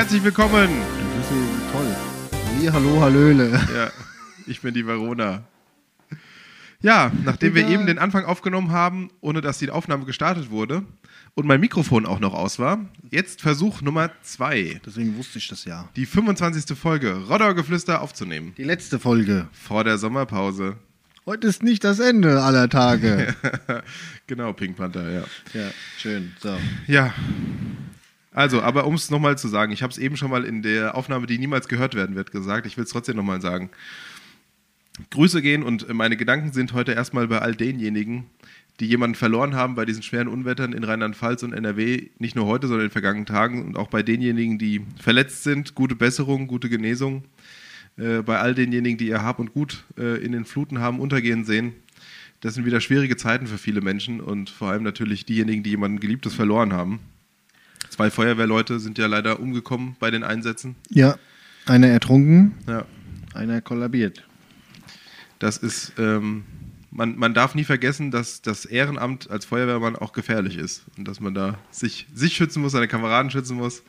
Herzlich willkommen. Das ist toll. Halli, hallo, hallöle. Ja, ich bin die Verona. Ja, nachdem wir eben den Anfang aufgenommen haben, ohne dass die Aufnahme gestartet wurde und mein Mikrofon auch noch aus war, jetzt Versuch Nummer zwei, Deswegen wusste ich das ja. die 25. Folge Roddauergeflüster aufzunehmen. Die letzte Folge. Vor der Sommerpause. Heute ist nicht das Ende aller Tage. genau, Pink Panther, ja. ja, schön. So. Ja. Also, aber um es nochmal zu sagen, ich habe es eben schon mal in der Aufnahme, die niemals gehört werden wird, gesagt. Ich will es trotzdem nochmal sagen. Grüße gehen und meine Gedanken sind heute erstmal bei all denjenigen, die jemanden verloren haben bei diesen schweren Unwettern in Rheinland-Pfalz und NRW, nicht nur heute, sondern in den vergangenen Tagen und auch bei denjenigen, die verletzt sind, gute Besserung, gute Genesung. Äh, bei all denjenigen, die ihr Hab und Gut äh, in den Fluten haben untergehen sehen. Das sind wieder schwierige Zeiten für viele Menschen und vor allem natürlich diejenigen, die jemanden Geliebtes verloren haben. Zwei Feuerwehrleute sind ja leider umgekommen bei den Einsätzen. Ja, einer ertrunken, Ja, einer kollabiert. das ist, ähm, man, man darf nie vergessen, dass das Ehrenamt als Feuerwehrmann auch gefährlich ist und dass man da sich, sich schützen muss, seine Kameraden schützen muss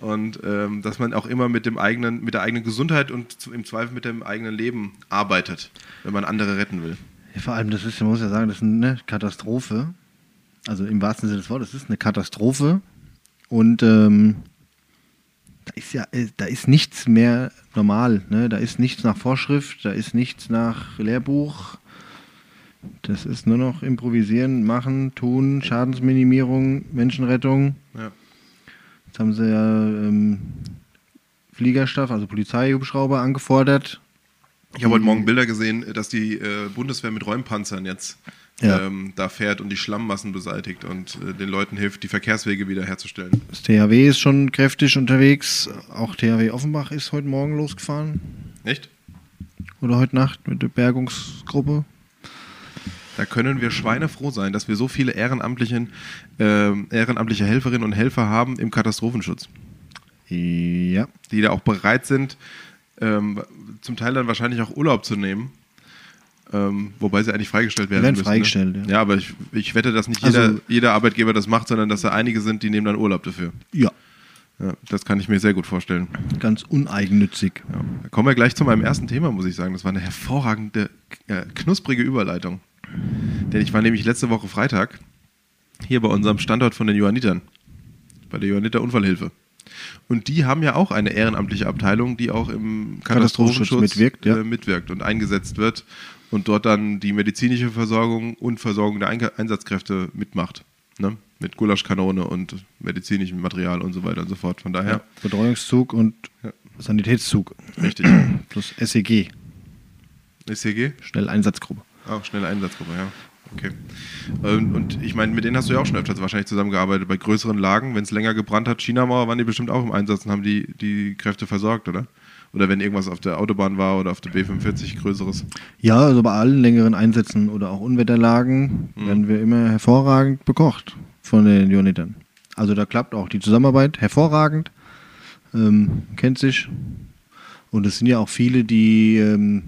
und ähm, dass man auch immer mit dem eigenen, mit der eigenen Gesundheit und zu, im Zweifel mit dem eigenen Leben arbeitet, wenn man andere retten will. Ja, vor allem, das ist, man muss ja sagen, das ist eine Katastrophe. Also im wahrsten Sinne des Wortes, das ist eine Katastrophe. Und ähm, da ist ja, äh, da ist nichts mehr normal. Ne? Da ist nichts nach Vorschrift, da ist nichts nach Lehrbuch. Das ist nur noch improvisieren, machen, tun, Schadensminimierung, Menschenrettung. Ja. Jetzt haben sie ja ähm, Fliegerstaff, also Polizeihubschrauber angefordert. Ich habe heute Morgen Bilder gesehen, dass die äh, Bundeswehr mit Räumpanzern jetzt Ja. ähm, da fährt und die Schlammmassen beseitigt und äh, den Leuten hilft, die Verkehrswege wiederherzustellen. Das THW ist schon kräftig unterwegs. Auch THW Offenbach ist heute Morgen losgefahren. Nicht? Oder heute Nacht mit der Bergungsgruppe. Da können wir schweinefroh sein, dass wir so viele ehrenamtliche, ähm, ehrenamtliche Helferinnen und Helfer haben im Katastrophenschutz, Ja. die da auch bereit sind, ähm, zum Teil dann wahrscheinlich auch Urlaub zu nehmen. Ähm, wobei sie eigentlich freigestellt werden, werden müssen. freigestellt, ne? ja. ja. aber ich, ich wette, dass nicht Also- jeder, jeder Arbeitgeber das macht, sondern dass da einige sind, die nehmen dann Urlaub dafür. Ja. Ja, das kann ich mir sehr gut vorstellen. Ganz uneigennützig. Ja. Da kommen wir gleich zu meinem ersten Thema, muss ich sagen. Das war eine hervorragende, äh, knusprige Überleitung. Denn ich war nämlich letzte Woche Freitag hier bei unserem Standort von den Johannitern, bei der Johanniter Unfallhilfe. Und die haben ja auch eine ehrenamtliche Abteilung, die auch im Katastrophenschutz Katastrophenschutz mitwirkt, ja. äh, mitwirkt und eingesetzt wird und dort dann die medizinische Versorgung und Versorgung der Einsatzkräfte mitmacht. Ne? Mit Gulaschkanone und medizinischem Material und so weiter und so fort. Von daher, Betreuungszug und Ja. Sanitätszug. richtig. Plus SEG, SCG? Schnelleinsatzgruppe. Auch schnelle Einsatzgruppe, ja. Okay. Ähm, Und ich meine, mit denen hast du ja auch schon öfters wahrscheinlich zusammengearbeitet. Bei größeren Lagen, wenn es länger gebrannt hat, China-Mauer, waren die bestimmt auch im Einsatz und haben die, die Kräfte versorgt, oder? Oder wenn irgendwas auf der Autobahn war oder auf der B45 Größeres. Ja, also bei allen längeren Einsätzen oder auch Unwetterlagen Mhm. werden wir immer hervorragend bekocht von den Jonitern. Also da klappt auch die Zusammenarbeit hervorragend, ähm, kennt sich. Und es sind ja auch viele, die ähm,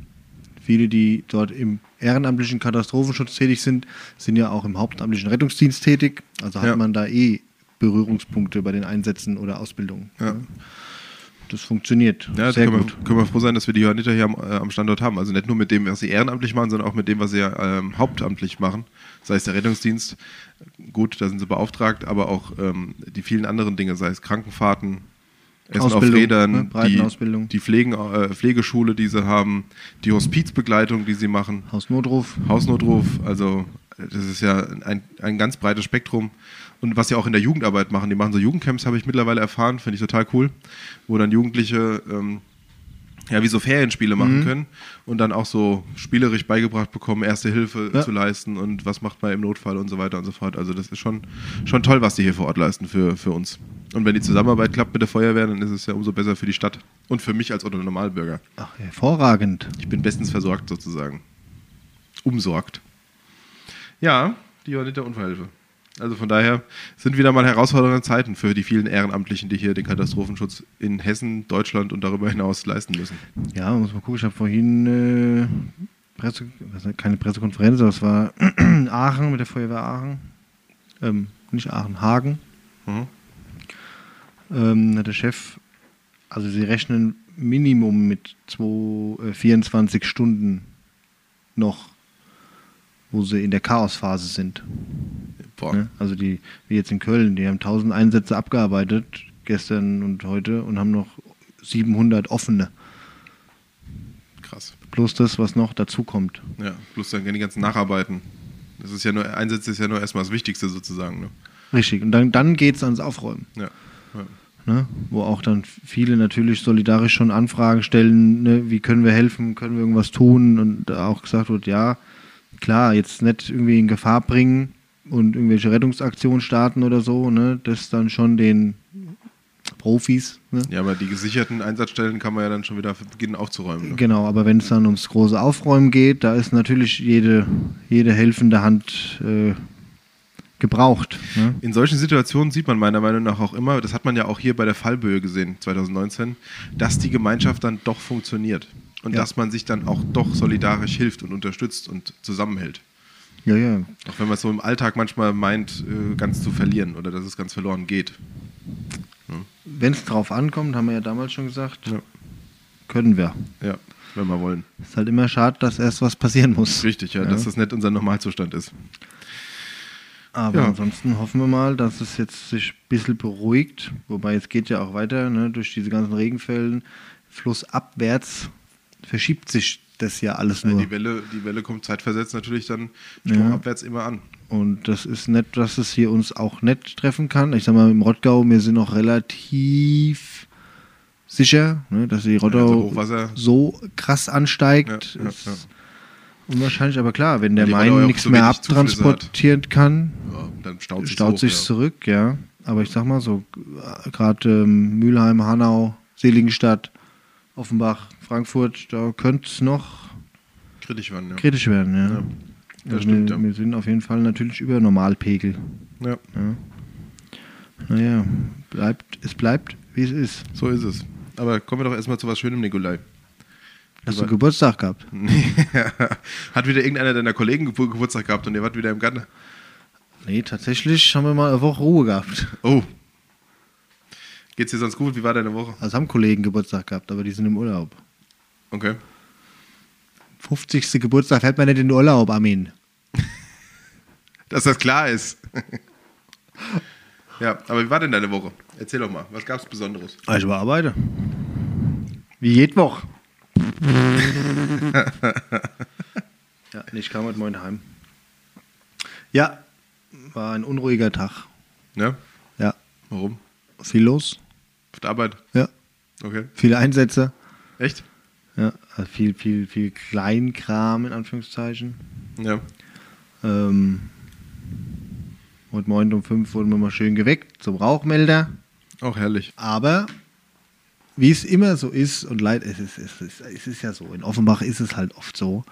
viele, die dort im ehrenamtlichen Katastrophenschutz tätig sind, sind ja auch im hauptamtlichen Rettungsdienst tätig. Also hat Ja. man da eh Berührungspunkte bei den Einsätzen oder Ausbildungen. Ja. Das funktioniert Ja, sehr können, gut. Wir, können wir froh sein, dass wir die Johanniter hier am, äh, am Standort haben. Also nicht nur mit dem, was sie ehrenamtlich machen, sondern auch mit dem, was sie ähm, hauptamtlich machen. Sei es der Rettungsdienst, gut, da sind sie beauftragt, aber auch ähm, die vielen anderen Dinge, sei es Krankenfahrten, Essen auf Ausbildung, Rädern, ne, die, die Pflegen, äh, Pflegeschule, die sie haben, die Hospizbegleitung, die sie machen. Hausnotruf. Hausnotruf, also äh, das ist ja ein, ein ganz breites Spektrum. Und was sie auch in der Jugendarbeit machen, die machen so Jugendcamps, habe ich mittlerweile erfahren, finde ich total cool, wo dann Jugendliche ähm, ja wie so Ferienspiele machen können und dann auch so spielerisch beigebracht bekommen, Erste Hilfe Ja. zu leisten und was macht man im Notfall und so weiter und so fort. Also das ist schon, schon toll, was die hier vor Ort leisten für, für uns. Und wenn die Zusammenarbeit klappt mit der Feuerwehr, dann ist es ja umso besser für die Stadt und für mich als Otto Normalbürger. Ach, hervorragend. Ich bin bestens versorgt sozusagen. Umsorgt. Ja, die Johanniter Unfallhilfe. Also von daher sind wieder mal herausfordernde Zeiten für die vielen Ehrenamtlichen, die hier den Katastrophenschutz in Hessen, Deutschland und darüber hinaus leisten müssen. Ja, muss mal gucken. Ich habe vorhin äh, Presse, keine Pressekonferenz, aber es war Aachen mit der Feuerwehr Aachen. Ähm, nicht Aachen, Hagen. Mhm. ähm, hat der Chef, also sie rechnen Minimum mit zwei, äh, 24 Stunden noch, wo sie in der Chaosphase sind. Ne? Also die, wie jetzt in Köln, die haben 1000 Einsätze abgearbeitet gestern und heute und haben noch 700 offene. Krass. Plus das, was noch dazu kommt. Ja, plus dann die ganzen Nacharbeiten. Das ist ja nur, Einsätze ist ja nur erstmal das Wichtigste sozusagen. Ne? Richtig. Und dann, dann geht es ans Aufräumen. Ja. ja. Ne? Wo auch dann viele natürlich solidarisch schon Anfragen stellen, ne? wie können wir helfen, können wir irgendwas tun und da auch gesagt wird, ja, klar, jetzt nicht irgendwie in Gefahr bringen und irgendwelche Rettungsaktionen starten oder so, ne? das dann schon den Profis. Ne? Ja, aber die gesicherten Einsatzstellen kann man ja dann schon wieder beginnen aufzuräumen. Ne? Genau, aber wenn es dann ums große Aufräumen geht, da ist natürlich jede, jede helfende Hand äh, gebraucht. Ne? In solchen Situationen sieht man meiner Meinung nach auch immer, das hat man ja auch hier bei der Fallböe gesehen, 2019, dass die Gemeinschaft dann doch funktioniert. Und Ja. dass man sich dann auch doch solidarisch hilft und unterstützt und zusammenhält. Ja, ja. Auch wenn man es so im Alltag manchmal meint, äh, ganz zu verlieren oder dass es ganz verloren geht. Wenn es drauf ankommt, haben wir ja damals schon gesagt, Ja. können wir. Ja, wenn wir wollen. Ist halt immer schade, dass erst was passieren muss. Richtig, ja, Ja. dass das nicht unser Normalzustand ist. Aber Ja. ansonsten hoffen wir mal, dass es jetzt sich ein bisschen beruhigt. Wobei es geht ja auch weiter, ne, durch diese ganzen Regenfällen. Flussabwärts verschiebt sich das ja alles Ja, nur. die, Welle, die Welle kommt zeitversetzt natürlich dann Ja. stromabwärts immer an. Und das ist nett, dass es hier uns auch nicht treffen kann. Ich sag mal, im Rottgau, wir sind noch relativ sicher, ne, dass die also Rottgau Hochwasser. so krass ansteigt. Ja, ja, ist ja. Unwahrscheinlich, aber klar, wenn der Main ja nichts so mehr abtransportieren kann, Ja, dann staut sich staut hoch, sich ja. zurück, ja. Aber ich sag mal so, gerade ähm, Mülheim, Hanau, Seligenstadt, Offenbach, Frankfurt, da könnte es noch Kritisch werden, ja. kritisch werden, ja. Ja, das also stimmt, wir, ja. wir sind auf jeden Fall natürlich über Normalpegel. ja. Ja. Naja, bleibt, es bleibt, wie es ist. So ist es. Aber kommen wir doch erstmal zu was Schönem, Nikolai. Hast du Geburtstag gehabt? Hat wieder irgendeiner deiner Kollegen Gebur Geburtstag gehabt und ihr wart wieder im Garten? Nee, tatsächlich haben wir mal eine Woche Ruhe gehabt. Oh. Geht's dir sonst gut? Wie war deine Woche? Also haben Kollegen Geburtstag gehabt, aber die sind im Urlaub. Okay. 50. Geburtstag fährt man nicht in den Urlaub, Armin. Dass das klar ist. ja, aber wie war denn deine Woche? Erzähl doch mal, was gab's Besonderes? Ah, Ich bearbeite. Wie jede Woche. ja, ich kam heute Morgen heim. Ja, war ein unruhiger Tag. Ja? Ja, Warum? viel los. Auf der Arbeit? Ja, Okay. viele Einsätze. Echt? Ja, also viel, viel, viel Kleinkram in Anführungszeichen. Ja. Ähm, heute Morgen um fünf wurden wir mal schön geweckt zum Rauchmelder. Auch herrlich. Aber wie es immer so ist, und leid, es ist, es, ist, es ist ja so, in Offenbach ist es halt oft so.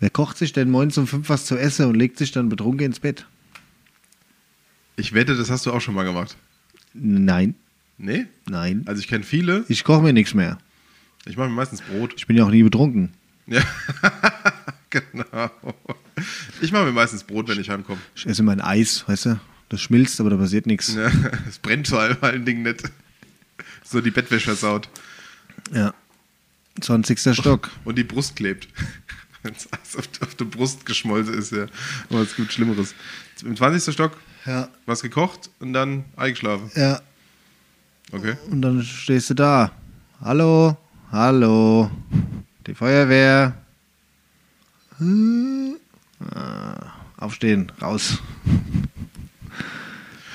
Wer kocht sich denn morgens um fünf was zu essen und legt sich dann betrunken ins Bett? Ich wette, das hast du auch schon mal gemacht. Nein, Nee? nein. Also ich kenne viele. Ich koche mir nichts mehr. Ich mache mir meistens Brot. Ich bin ja auch nie betrunken. Ja. genau. Ich mache mir meistens Brot, wenn ich heimkomme. Ich esse mein Eis, weißt du? Das schmilzt, aber da passiert nichts. Ja, es brennt vor allem allen Dingen nicht. So die Bettwäsche versaut. Ja. 20. Stock. Und die Brust klebt. Wenn es Eis auf, auf der Brust geschmolzen ist, ja. Aber es gibt Schlimmeres. Im 20. Stock Ja. was gekocht und dann eingeschlafen. Ja. Okay. Und dann stehst du da. Hallo, hallo. Die Feuerwehr. Ah, Aufstehen, raus.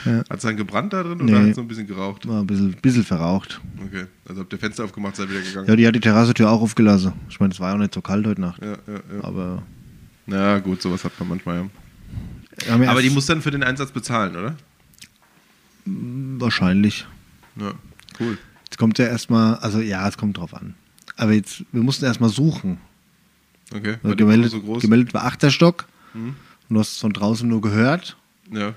Hat es dann gebrannt da drin Nee. oder hat es so ein bisschen geraucht? War ein bisschen, bisschen verraucht. Okay. Also habt ihr Fenster aufgemacht, seid wieder gegangen. Ja, die hat die Terrassetür auch aufgelassen. Ich meine, es war ja auch nicht so kalt heute Nacht. Ja, ja, ja. Aber, ja gut, sowas hat man manchmal, ja. haben wir Aber die muss dann für den Einsatz bezahlen, oder? wahrscheinlich. Ja, cool. Jetzt kommt ja erstmal, also ja, es kommt drauf an. Aber jetzt, wir mussten erstmal suchen. Okay. Die gemeldet, so groß? gemeldet war achter Stock. Mhm. Und du hast es von draußen nur gehört. Ja.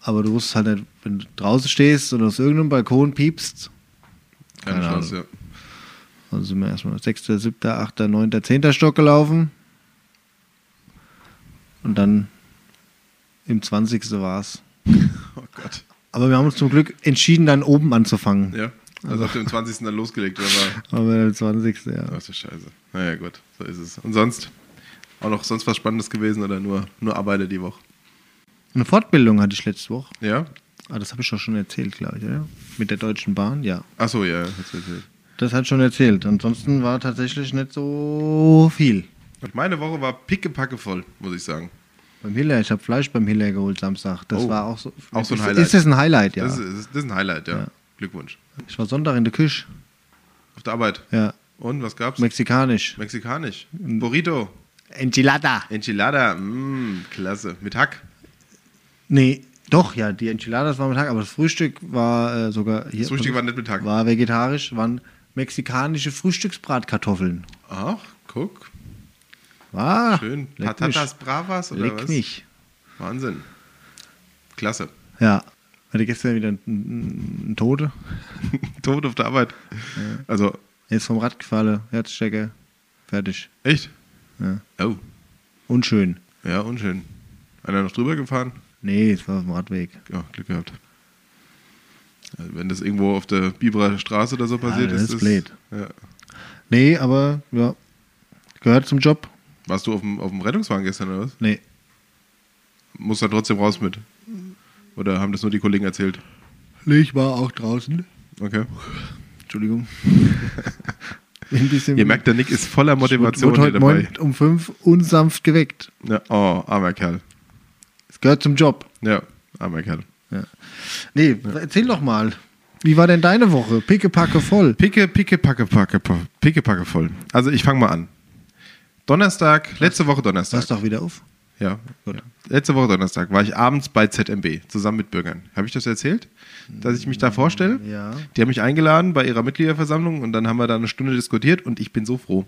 Aber du wusstest halt nicht, wenn du draußen stehst und aus irgendeinem Balkon piepst. Keine, Keine Chance, ja. Also sind wir erstmal 6., 7., 8., 9., 10. Stock gelaufen. Und dann im 20. war es. Aber wir haben uns zum Glück entschieden, dann oben anzufangen. Ja. Also habt ihr am 20. dann losgelegt, oder? Aber der 20. ja. Ach du Scheiße. Naja, gut, so ist es. Und sonst? Auch noch sonst was Spannendes gewesen oder nur, nur Arbeiter die Woche? Eine Fortbildung hatte ich letzte Woche. Ja? Ah, das habe ich doch schon erzählt, glaube ich, oder? Mit der Deutschen Bahn, ja. Achso, ja, hat's erzählt. Das hat schon erzählt. Ansonsten war tatsächlich nicht so viel. Und meine Woche war pickepacke voll, muss ich sagen. Beim Hiller, ich habe Fleisch beim Hiller geholt Samstag. Das Oh, war auch so. auch so ein ist, Highlight. Ist das ein Highlight, ja. Das, ist, das ist ein Highlight, ja. Ja. Glückwunsch. Ich war Sonntag in der Küche. Auf der Arbeit. Ja. Und was gab's? Mexikanisch. Mexikanisch. Burrito. Enchilada. Enchilada. Mmm, klasse. Mit Hack. Nee, doch, ja, die Enchiladas waren mit Hack, aber das Frühstück war äh, sogar hier. Das Frühstück war nicht mit Hack. War vegetarisch, waren mexikanische Frühstücksbratkartoffeln. Ach, guck. War Schön. Patatas mich. Bravas oder Leck was? mich. Wahnsinn. Klasse. Ja. Hatte gestern wieder einen, Tote. Tot auf der Arbeit. Also, Er ist vom Rad gefallen, Herzstecker, fertig. echt? Ja. Oh. Unschön. Ja, unschön. Einer noch drüber gefahren? Nee, es war auf dem Radweg. Ja, Glück gehabt. Also wenn das irgendwo auf der Biberer Straße oder so passiert das ist, ist blöd. Ja. Nee, aber ja, gehört zum Job. Warst du auf dem, auf dem Rettungswagen gestern oder was? Nee. Muss da trotzdem raus mit? Oder haben das nur die Kollegen erzählt? Nee, ich war auch draußen. Okay. Entschuldigung. Bin ein bisschen Ihr merkt, der Nick ist voller Motivation wurde heute dabei. Um fünf unsanft geweckt. Ja, oh, armer Kerl. Es gehört zum Job. Ja, armer Kerl. Ja. Nee, erzähl doch mal. Wie war denn deine Woche? Pickepacke voll. Picke, picke, packe, packe, pa- picke, packe voll. Also ich fange mal an. Donnerstag, letzte Woche Donnerstag. Lass doch wieder auf. Ja. ja. Letzte Woche Donnerstag war ich abends bei ZMB zusammen mit Bürgern. Habe ich das erzählt? Dass ich mich da vorstelle? Ja. Die haben mich eingeladen bei ihrer Mitgliederversammlung und dann haben wir da eine Stunde diskutiert und ich bin so froh.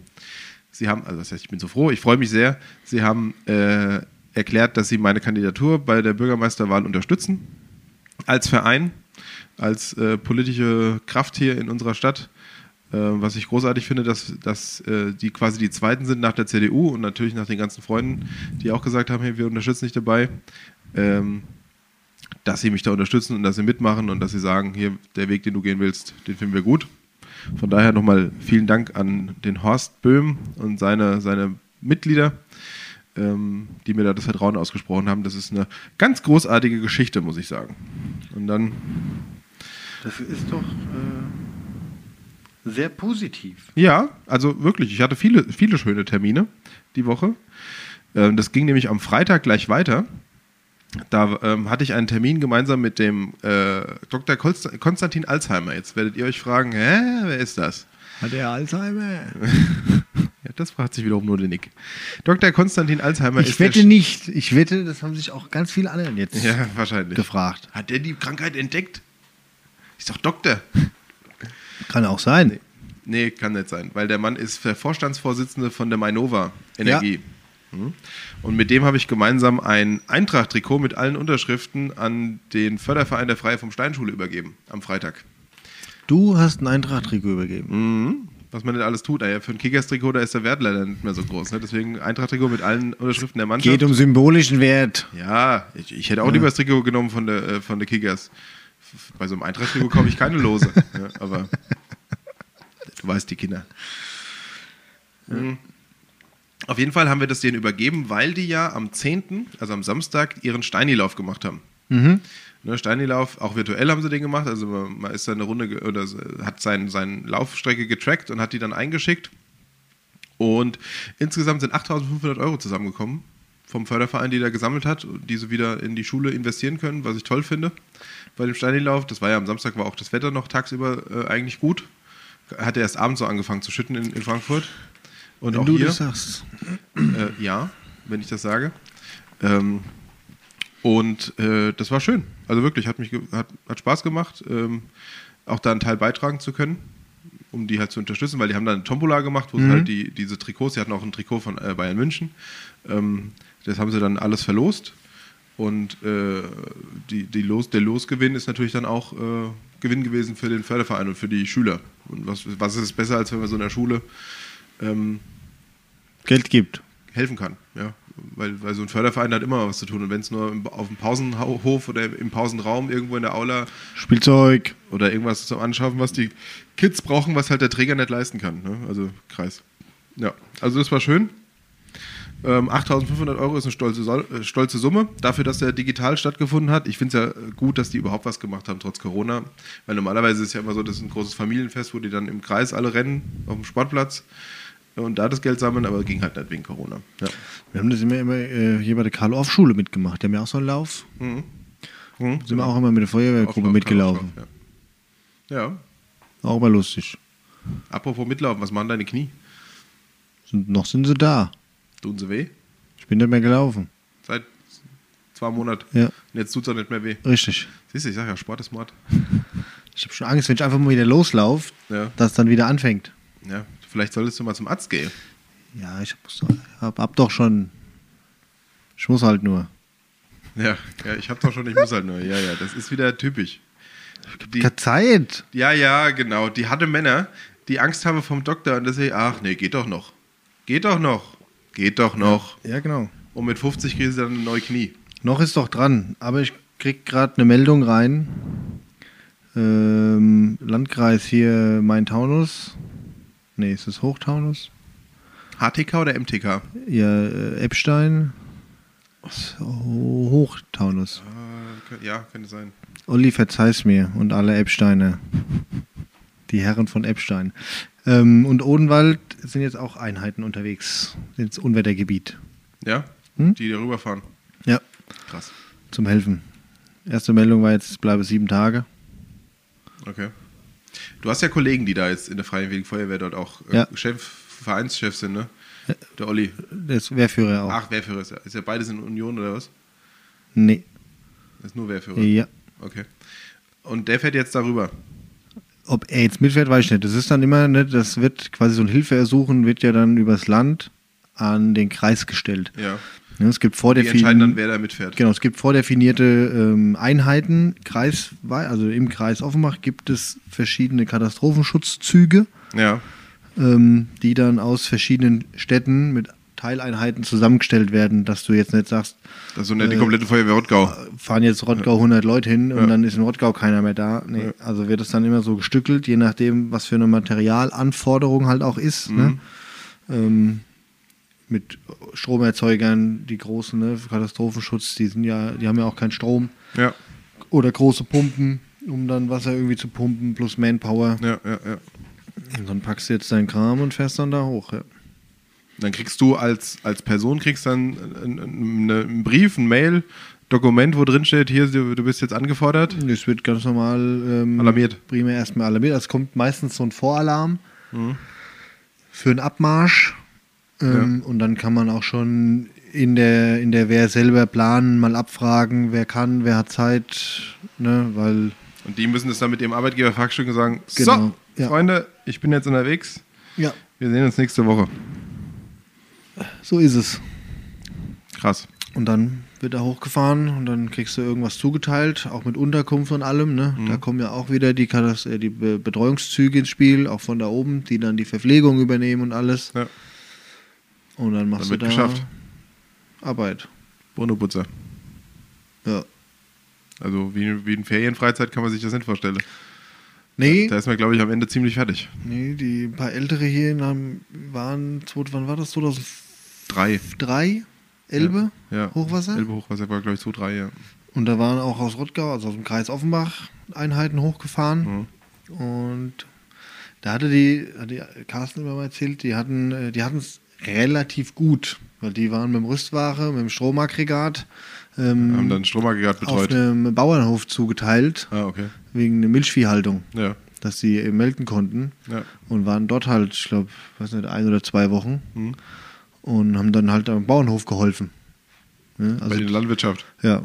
Sie haben, also das heißt, ich bin so froh, ich freue mich sehr. Sie haben äh, erklärt, dass sie meine Kandidatur bei der Bürgermeisterwahl unterstützen. Als Verein, als äh, politische Kraft hier in unserer Stadt. Äh, was ich großartig finde, dass, dass äh, die quasi die Zweiten sind nach der CDU und natürlich nach den ganzen Freunden, die auch gesagt haben, hey, wir unterstützen dich dabei. Ähm, dass sie mich da unterstützen und dass sie mitmachen und dass sie sagen, hier, der Weg, den du gehen willst, den finden wir gut. Von daher nochmal vielen Dank an den Horst Böhm und seine, seine Mitglieder, ähm, die mir da das Vertrauen ausgesprochen haben. Das ist eine ganz großartige Geschichte, muss ich sagen. Und dann, Das ist doch äh, sehr positiv. ja, also wirklich, ich hatte viele, viele schöne Termine die Woche. Ähm, das ging nämlich am Freitag gleich weiter. Da ähm, hatte ich einen Termin gemeinsam mit dem äh, Dr. Konst- Konstantin Alzheimer. Jetzt werdet ihr euch fragen, hä, wer ist das? Hat er Alzheimer? Ja, das fragt sich wiederum nur der Nick. Dr. Konstantin Alzheimer Ich ist der wette nicht. Ich wette, das haben sich auch ganz viele anderen jetzt Ja, wahrscheinlich. gefragt. Hat der die Krankheit entdeckt? Ist doch Doktor. Kann auch sein. Nee, kann nicht sein, weil der Mann ist der Vorstandsvorsitzende von der Mainova Energie. Mhm. Und mit dem habe ich gemeinsam ein Eintracht-Trikot mit allen Unterschriften an den Förderverein der Freie vom Steinschule übergeben am Freitag. Du hast ein Eintracht-Trikot übergeben. Mhm. Was man nicht alles tut. Naja, für ein Kickers-Trikot, da ist der Wert leider nicht mehr so groß. Ne? Deswegen Eintracht-Trikot mit allen Unterschriften der Mannschaft. Geht um symbolischen Wert. Ja, ich, ich hätte auch lieber das Trikot genommen von der, äh, von der Kickers. Bei so einem Eintracht-Trikot kaufe ich keine Lose. ja, aber du weißt, die Kinder. Mhm. Auf jeden Fall haben wir das denen übergeben, weil die ja am 10., also am Samstag, ihren Steinilauf gemacht haben. Mhm. Ne, Steinilauf, auch virtuell haben sie den gemacht. Also man, ist da eine Runde oder hat seine sein Laufstrecke getrackt und hat die dann eingeschickt. Und insgesamt sind 8.500 Euro zusammengekommen vom Förderverein, die da gesammelt hat, die sie wieder in die Schule investieren können, was ich toll finde bei dem Steinilauf. Das war ja am Samstag, war auch das Wetter noch tagsüber äh, eigentlich gut. Hatte erst abends so angefangen zu schütten in, in Frankfurt. Und Wenn auch du hier. das sagst. Äh, ja, wenn ich das sage. Ähm, und äh, das war schön. Also wirklich, hat mich hat, hat Spaß gemacht, ähm, auch da einen Teil beitragen zu können, um die halt zu unterstützen, weil die haben dann eine Tombola gemacht, wo sie halt die, diese Trikots, sie hatten auch ein Trikot von äh, Bayern München, ähm, das haben sie dann alles verlost. Und äh, die, die Los, der Losgewinn ist natürlich dann auch äh, Gewinn gewesen für den Förderverein und für die Schüler. Und was, was ist besser, als wenn man so einer Schule ähm, Geld gibt. helfen kann. Ja. weil, weil so ein Förderverein hat immer was zu tun. Und wenn es nur im, auf dem Pausenhof oder im Pausenraum irgendwo in der Aula Spielzeug. oder irgendwas zum Anschaffen, was die Kids brauchen, was halt der Träger nicht leisten kann. Ne? Also Kreis. Ja, also das war schön. Ähm, 8.500 Euro ist eine stolze, äh, stolze Summe dafür, dass der digital stattgefunden hat. Ich finde es ja gut, dass die überhaupt was gemacht haben, trotz Corona. Weil normalerweise ist es ja immer so, das ist ein großes Familienfest, wo die dann im Kreis alle rennen auf dem Sportplatz und da das Geld sammeln, aber ging halt nicht wegen Corona. Ja. Wir haben das immer, immer äh, hier bei der Karl-Orff-Schule mitgemacht. Die haben ja auch so einen Lauf. Mhm. Sind wir auch immer mit der Feuerwehrgruppe mitgelaufen. Ja. ja. Auch mal lustig. Apropos mitlaufen, was machen deine Knie? Sind, noch sind sie da. Tun sie weh? Ich bin nicht mehr gelaufen. Seit zwei Monaten. Ja, Und jetzt tut es auch nicht mehr weh. richtig. Siehst du, ich sag ja, Sport ist Mord. Ich habe schon Angst, wenn ich einfach mal wieder loslaufe, Ja. dass es dann wieder anfängt. ja. Vielleicht solltest du mal zum Arzt gehen. Ja, ich hab, hab, doch schon. Ich muss halt nur. Ja, ja ich hab doch schon, ich muss halt nur. Ja, ja, das ist wieder typisch. Die, Keine Zeit. ja, ja, genau. Die hatte Männer, die Angst haben vom Doktor und deswegen, ach nee, geht doch noch. Geht doch noch. Geht doch noch. Ja, genau. Und mit 50 kriegst du dann ein neues Knie. Noch ist doch dran, aber ich krieg gerade eine Meldung rein. Ähm, Landkreis hier Main-Taunus. Nee, ist es Hochtaunus? HTK oder MTK? Ja, äh, Eppstein. So, Hochtaunus. Äh, kö- ja, könnte sein. Olli, verzeih's mir und alle Eppsteiner. Die Herren von Eppstein. Ähm, und Odenwald sind jetzt auch Einheiten unterwegs ins Unwettergebiet. Ja? Hm? Die da rüberfahren. Ja, Krass. zum Helfen. Erste Meldung war jetzt, bleibe sieben Tage. Okay. Du hast ja Kollegen, die da jetzt in der Freiwilligen Feuerwehr dort auch äh, Ja. Chef, Vereinschef sind, ne? Der Olli. Der ist Wehrführer auch. Ach, Wehrführer ist ja. Ist ja beides in Union oder was? Nee. Das ist nur Wehrführer. Ja. Okay. Und der fährt jetzt darüber. Ob er jetzt mitfährt, weiß ich nicht. Das ist dann immer, ne, das wird quasi so ein Hilfeersuchen, wird ja dann übers Land an den Kreis gestellt. Ja. Ne, es gibt vordefinierte, entscheiden dann, wer da mitfährt. genau, es gibt vordefinierte ähm, Einheiten, kreisweit, also im Kreis Offenbach gibt es verschiedene Katastrophenschutzzüge, Ja. ähm, die dann aus verschiedenen Städten mit Teileinheiten zusammengestellt werden, dass du jetzt nicht sagst, Das ist so nicht die komplette Feuerwehr Rottgau. fahren jetzt Rottgau 100 Leute hin und Ja. dann ist in Rottgau keiner mehr da. Nee, also wird es dann immer so gestückelt, je nachdem, was für eine Materialanforderung halt auch ist. Ne? Ähm, mit Stromerzeugern, die großen, ne, für Katastrophenschutz, die sind ja, die haben ja auch keinen Strom Ja. oder große Pumpen, um dann Wasser irgendwie zu pumpen, plus Manpower. Ja, ja, ja. Und dann packst du jetzt deinen Kram und fährst dann da hoch. Ja. Dann kriegst du als, als Person kriegst dann einen, einen, Brief, ein Mail, Dokument, wo drin steht, hier, du du bist jetzt angefordert. Das wird ganz normal ähm, Alarmiert. Primär erstmal alarmiert. Es kommt meistens so ein Voralarm Mhm. für einen Abmarsch. Ähm, Und dann kann man auch schon in der, in der Wehr selber planen, mal abfragen, wer kann, wer hat Zeit. Ne? Weil, Und die müssen das dann mit ihrem Arbeitgeber und sagen, Genau, so, ja. Freunde, ich bin jetzt unterwegs, ja, wir sehen uns nächste Woche. So ist es. Krass. Und dann wird er hochgefahren und dann kriegst du irgendwas zugeteilt, auch mit Unterkunft und allem. Ne? Mhm. Da kommen ja auch wieder die, Katas- äh, die Be Betreuungszüge ins Spiel, auch von da oben, die dann die Verpflegung übernehmen und alles. Ja. Und dann machst Dann du da geschafft. Arbeit. Brunnoputzer. Ja. Also wie, wie in Ferienfreizeit kann man sich das nicht vorstellen. Nee, Da ist man, glaube ich, am Ende ziemlich fertig. nee, die paar Ältere hier einem, waren, wann war das? 2003? Drei. Elbe? Ja. Hochwasser? Elbe Hochwasser war, glaube ich, so drei, ja. Und da waren auch aus Rottgau, also aus dem Kreis Offenbach, Einheiten hochgefahren. Mhm. Und da hatte die, hat die Carsten immer mal erzählt, die hatten äh, die hatten es relativ gut, weil die waren mit dem Rüstware, mit dem Stromaggregat ähm, Haben dann Stromaggregat auf betreut. einem Bauernhof zugeteilt, Ah, okay. wegen der Milchviehhaltung, Ja. dass sie äh, melken konnten. Ja. Und waren dort halt, ich glaube, weiß nicht, ein oder zwei Wochen Mhm. Und haben dann halt am Bauernhof geholfen. Ne? Bei Also, der Landwirtschaft. ja,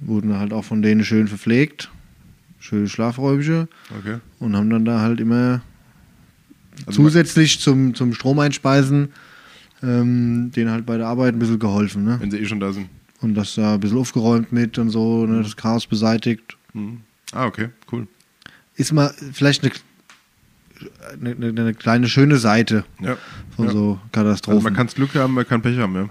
wurden halt auch von denen schön verpflegt, schöne Schlafräumchen Okay. und haben dann da halt immer Also zusätzlich zum, zum Stromeinspeisen ähm, denen halt bei der Arbeit ein bisschen geholfen. Ne? Wenn sie eh schon da sind. Und das da ein bisschen aufgeräumt mit und so, ne? das Chaos beseitigt. Mhm. Ah, okay, cool. Ist mal vielleicht eine, eine, eine kleine schöne Seite Ja. von Ja. so Also Katastrophen. man kann Glück haben, man kann Pech haben, ja.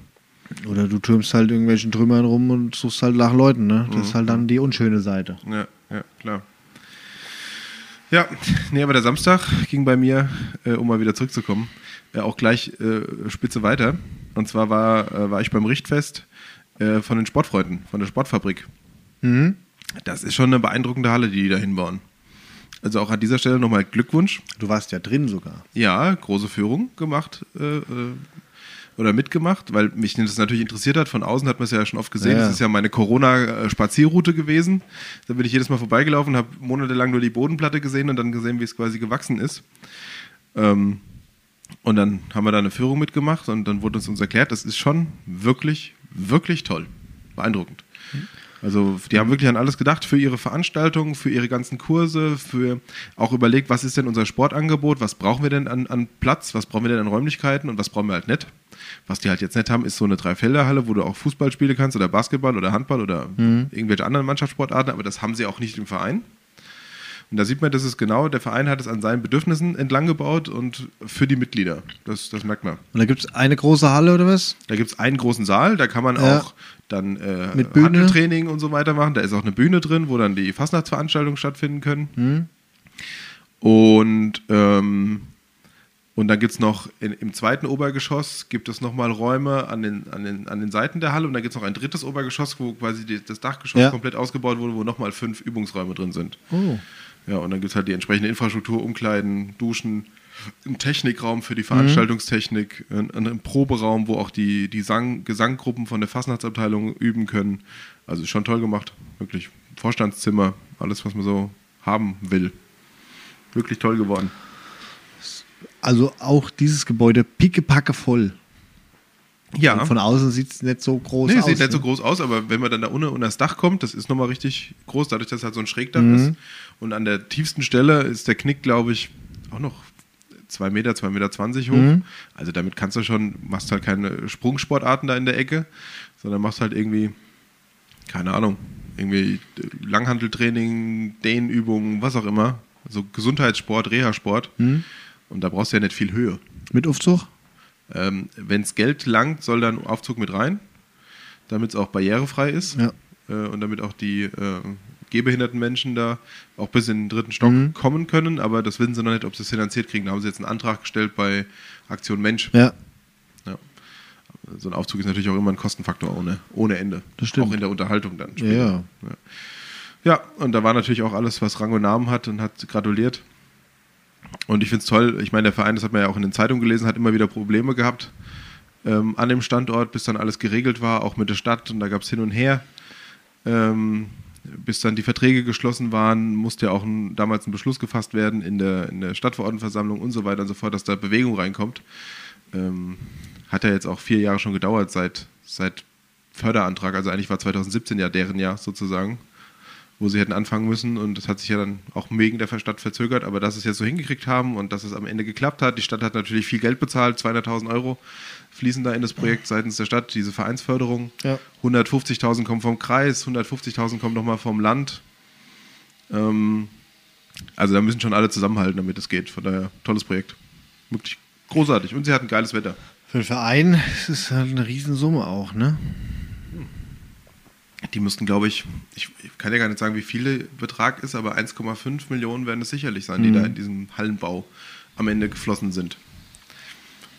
Oder du türmst halt irgendwelchen Trümmern rum und suchst halt nach Leuten, ne? Das ist halt dann die unschöne Seite. Ja, ja, klar. Ja, nee, aber der Samstag ging bei mir, äh, um mal wieder zurückzukommen, äh, auch gleich äh, spitze weiter. Und zwar war, äh, war ich beim Richtfest äh, von den Sportfreunden, von der Sportfabrik. Mhm. Das ist schon eine beeindruckende Halle, die die da hinbauen. Also auch an dieser Stelle nochmal Glückwunsch. Du warst ja drin sogar. Ja, große Führung gemacht äh, äh, oder mitgemacht, weil mich das natürlich interessiert hat. Von außen hat man es ja schon oft gesehen. Ja. Das ist ja meine Corona-Spazierroute gewesen. Da bin ich jedes Mal vorbeigelaufen, habe monatelang nur die Bodenplatte gesehen und dann gesehen, wie es quasi gewachsen ist. Ähm, und dann haben wir da eine Führung mitgemacht und dann wurde uns uns erklärt, das ist schon wirklich, wirklich toll. Beeindruckend. Also die haben wirklich an alles gedacht für ihre Veranstaltungen, für ihre ganzen Kurse, für auch überlegt, was ist denn unser Sportangebot, was brauchen wir denn an, an Platz, was brauchen wir denn an Räumlichkeiten und was brauchen wir halt nicht. Was die halt jetzt nicht haben, ist so eine Dreifelderhalle, wo du auch Fußball spielen kannst oder Basketball oder Handball oder irgendwelche anderen Mannschaftssportarten, aber das haben sie auch nicht im Verein. Und da sieht man, das ist genau, der Verein hat es an seinen Bedürfnissen entlang gebaut und für die Mitglieder. Das, das merkt man. Und da gibt es eine große Halle oder was? Da gibt es einen großen Saal, da kann man Ja. auch dann äh, Mit Bühne? Handeltraining und so weiter machen. Da ist auch eine Bühne drin, wo dann die Fastnachtsveranstaltungen stattfinden können. Hm? Und, ähm, und dann gibt es noch in, im zweiten Obergeschoss gibt es nochmal Räume an den, an, den, an den Seiten der Halle und dann gibt es noch ein drittes Obergeschoss, wo quasi die, das Dachgeschoss Ja. komplett ausgebaut wurde, wo nochmal fünf Übungsräume drin sind. Oh. Ja, und dann gibt es halt die entsprechende Infrastruktur, Umkleiden, Duschen, einen Technikraum für die Veranstaltungstechnik, einen, einen Proberaum, wo auch die, die Sang Gesanggruppen von der Fastnachtsabteilung üben können. Also schon toll gemacht, wirklich. Vorstandszimmer, alles, was man so haben will. Wirklich toll geworden. Also auch dieses Gebäude pickepacke voll. Ja, Und von außen sieht es nicht so groß nee, aus. sieht nicht so ne? groß aus, aber wenn man dann da unten unter das Dach kommt, das ist nochmal richtig groß, dadurch, dass es halt so ein Schrägdach Mhm. ist. Und an der tiefsten Stelle ist der Knick, glaube ich, auch noch 2 Meter, 2,20 Meter zwanzig hoch. Mhm. Also damit kannst du schon, machst halt keine Sprungsportarten da in der Ecke, sondern machst halt irgendwie, keine Ahnung, irgendwie Langhanteltraining, Dehnübungen, was auch immer. So Gesundheitssport, Reha-Sport. Mhm. Und da brauchst du ja nicht viel Höhe. Mit Aufzug? Ähm, Wenn es Geld langt, soll dann Aufzug mit rein, damit es auch barrierefrei ist Ja. äh, und damit auch die äh, gehbehinderten Menschen da auch bis in den dritten Stock Mhm. kommen können. Aber das wissen sie noch nicht, ob sie es finanziert kriegen. Da haben sie jetzt einen Antrag gestellt bei Aktion Mensch. Ja. Ja. So ein Aufzug ist natürlich auch immer ein Kostenfaktor ohne, ohne Ende. Das stimmt. Auch in der Unterhaltung dann. Ja, ja. ja. Ja, und da war natürlich auch alles, was Rang und Namen hat und hat gratuliert. Und ich finde es toll, ich meine, der Verein, das hat man ja auch in den Zeitungen gelesen, hat immer wieder Probleme gehabt ähm, an dem Standort, bis dann alles geregelt war, auch mit der Stadt und da gab es hin und her. Ähm, bis dann die Verträge geschlossen waren, musste ja auch ein, damals ein Beschluss gefasst werden in der, in der Stadtverordnetenversammlung und so weiter und so fort, dass da Bewegung reinkommt. Ähm, hat ja jetzt auch vier Jahre schon gedauert seit, seit Förderantrag, also eigentlich war 2017 ja deren Jahr sozusagen, wo sie hätten anfangen müssen und das hat sich ja dann auch wegen der Stadt verzögert, aber dass sie es jetzt so hingekriegt haben und dass es am Ende geklappt hat. Die Stadt hat natürlich viel Geld bezahlt, 200.000 Euro fließen da in das Projekt seitens der Stadt, diese Vereinsförderung. Ja. 150.000 kommen vom Kreis, 150.000 kommen nochmal vom Land. Ähm, also da müssen schon alle zusammenhalten, damit es geht. Von daher, tolles Projekt. Wirklich großartig. Und sie hatten geiles Wetter. Für den Verein ist es halt eine Riesensumme auch, ne? Die müssten, glaube ich, ich, ich kann ja gar nicht sagen, wie viel der Betrag ist, aber 1,5 Millionen werden es sicherlich sein, die Mhm. da in diesem Hallenbau am Ende geflossen sind.